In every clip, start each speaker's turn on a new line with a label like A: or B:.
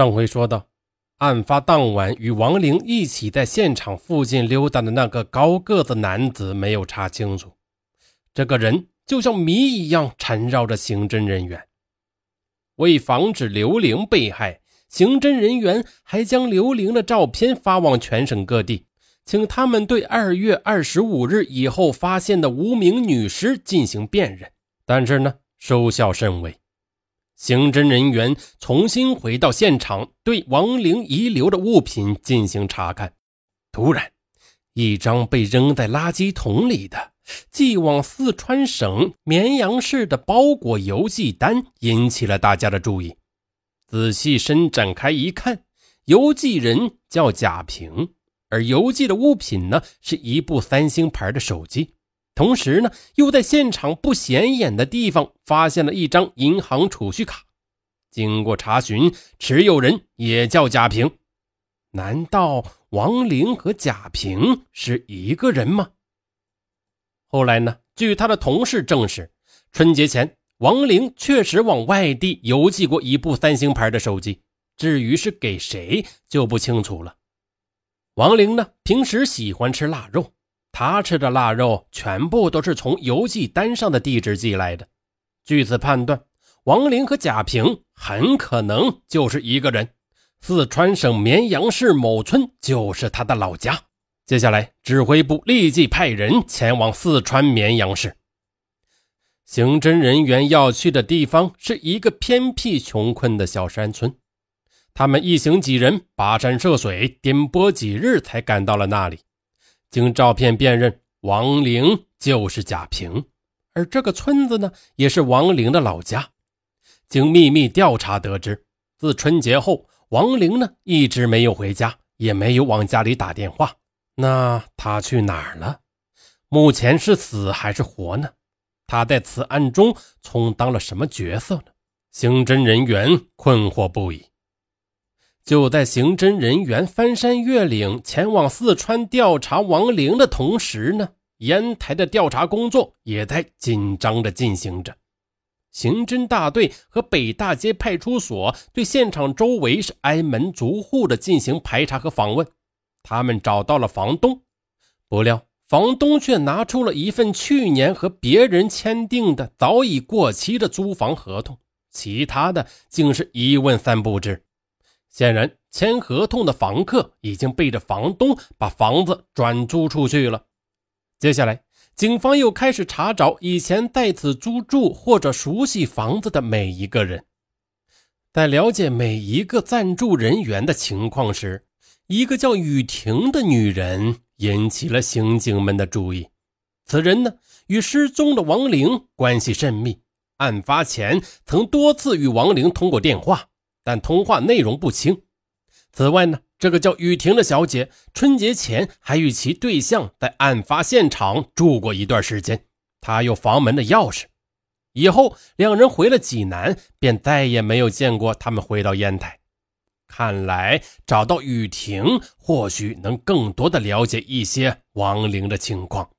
A: 上回说到，案发当晚与王玲一起在现场附近溜达的那个高个子男子没有查清楚，这个人就像谜一样缠绕着刑侦人员。为防止刘玲被害，刑侦人员还将刘玲的照片发往全省各地，请他们对二月二十五日以后发现的无名女尸进行辨认。但是呢，收效甚微。刑侦人员重新回到现场，对王玲遗留的物品进行查看。突然，一张被扔在垃圾桶里的寄往四川省绵阳市的包裹邮寄单引起了大家的注意。仔细伸展开一看，邮寄人叫贾平，而邮寄的物品呢，是一部三星牌的手机。同时呢，又在现场不显眼的地方发现了一张银行储蓄卡。经过查询，持有人也叫贾平。难道王玲和贾平是一个人吗？后来呢？据他的同事证实，春节前王玲确实往外地邮寄过一部三星牌的手机。至于是给谁，就不清楚了。王玲呢，平时喜欢吃腊肉。他吃的腊肉全部都是从邮寄单上的地址寄来的。据此判断，王林和贾平很可能就是一个人。四川省绵阳市某村就是他的老家。接下来，指挥部立即派人前往四川绵阳市。刑侦人员要去的地方是一个偏僻穷困的小山村。他们一行几人跋山涉水，颠簸几日才赶到了那里。经照片辨认，王玲就是贾平，而这个村子呢，也是王玲的老家。经秘密调查得知，自春节后，王玲呢一直没有回家，也没有往家里打电话。那他去哪儿了？目前是死还是活呢？他在此案中充当了什么角色呢？刑侦人员困惑不已。就在刑侦人员翻山越岭前往四川调查王玲的同时呢，烟台的调查工作也在紧张的进行着。刑侦大队和北大街派出所对现场周围是挨门逐户的进行排查和访问。他们找到了房东，不料房东却拿出了一份去年和别人签订的早已过期的租房合同，其他的竟是一问三不知。显然，签合同的房客已经背着房东把房子转租出去了。接下来，警方又开始查找以前在此租住或者熟悉房子的每一个人。在了解每一个暂住人员的情况时，一个叫雨婷的女人引起了刑警们的注意。此人呢，与失踪的王玲关系甚密，案发前曾多次与王玲通过电话。但通话内容不清。此外呢，这个叫雨婷的小姐，春节前还与其对象在案发现场住过一段时间。她有房门的钥匙。以后两人回了济南，便再也没有见过他们回到烟台。看来找到雨婷，或许能更多的了解一些亡灵的情况。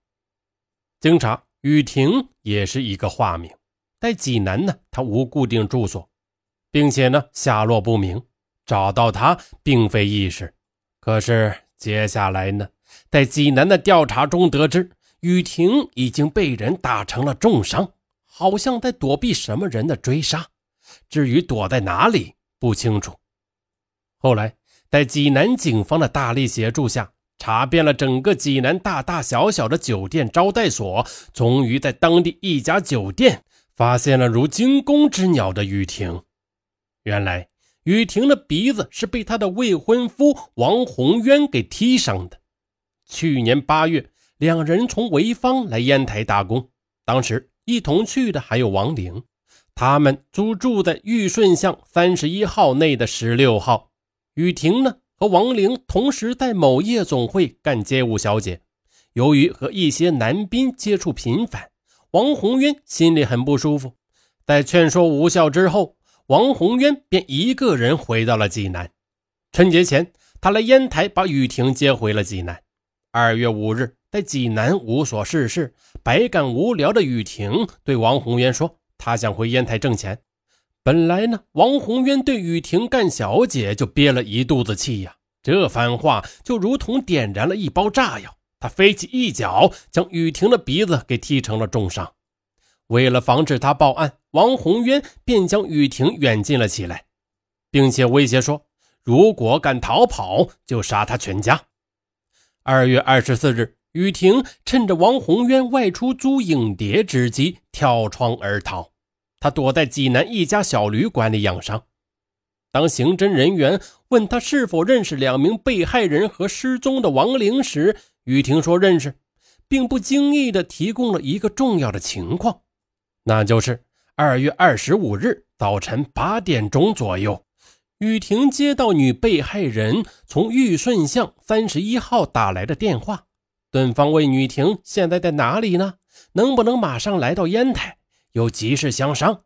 A: 经查，雨婷也是一个化名，在济南呢，她无固定住所。并且呢，下落不明，找到他并非易事。可是接下来呢，在济南的调查中得知，雨婷已经被人打成了重伤，好像在躲避什么人的追杀。至于躲在哪里，不清楚。后来，在济南警方的大力协助下，查遍了整个济南大大小小的酒店招待所，终于在当地一家酒店发现了如惊弓之鸟的雨婷。原来雨婷的鼻子是被她的未婚夫王宏渊给踢伤的。去年八月，两人从潍坊来烟台打工，当时一同去的还有王玲。他们租住在玉顺巷三十一号内的十六号。雨婷呢和王玲同时在某夜总会干街舞小姐。由于和一些男宾接触频繁，王宏渊心里很不舒服。在劝说无效之后。王宏渊便一个人回到了济南。春节前，他来烟台把雨婷接回了济南。二月五日，在济南无所事事、百感无聊的雨婷对王宏渊说：“他想回烟台挣钱。”本来呢，王宏渊对雨婷干小姐就憋了一肚子气呀，这番话就如同点燃了一包炸药。他飞起一脚，将雨婷的鼻子给踢成了重伤。为了防止他报案，王宏渊便将雨婷远近了起来，并且威胁说：“如果敢逃跑，就杀他全家。”二月二十四日，雨婷趁着王宏渊外出租影碟之机跳窗而逃。他躲在济南一家小旅馆里养伤。当刑侦人员问他是否认识两名被害人和失踪的亡灵时，雨婷说认识，并不经意地提供了一个重要的情况，那就是二月二十五日早晨八点钟左右，雨婷接到女被害人从玉顺巷三十一号打来的电话，对方问雨婷现在在哪里呢？能不能马上来到烟台？有急事相商。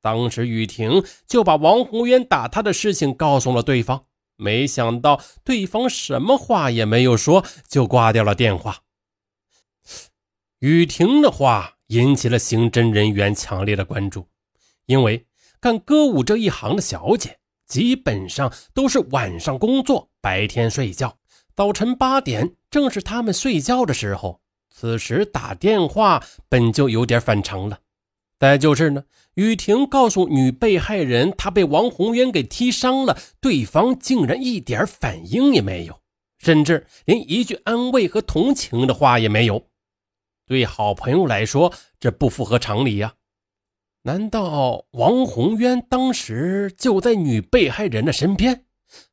A: 当时雨婷就把王宏渊打她的事情告诉了对方。没想到对方什么话也没有说，就挂掉了电话。雨婷的话引起了刑侦人员强烈的关注，因为干歌舞这一行的小姐基本上都是晚上工作，白天睡觉。早晨八点正是他们睡觉的时候，此时打电话本就有点反常了。再就是呢。雨婷告诉女被害人，她被王宏渊给踢伤了，对方竟然一点反应也没有，甚至连一句安慰和同情的话也没有。对好朋友来说，这不符合常理呀！难道王宏渊当时就在女被害人的身边，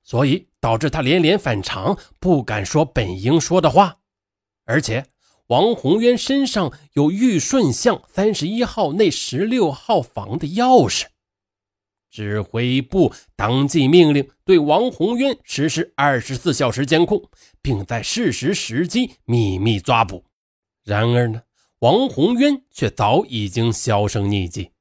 A: 所以导致他连连反常，不敢说本应说的话？而且。王宏渊身上有玉顺巷三十一号那十六号房的钥匙，指挥部当即命令对王宏渊实施二十四小时监控，并在适时时机秘密抓捕。然而呢，王宏渊却早已经销声匿迹。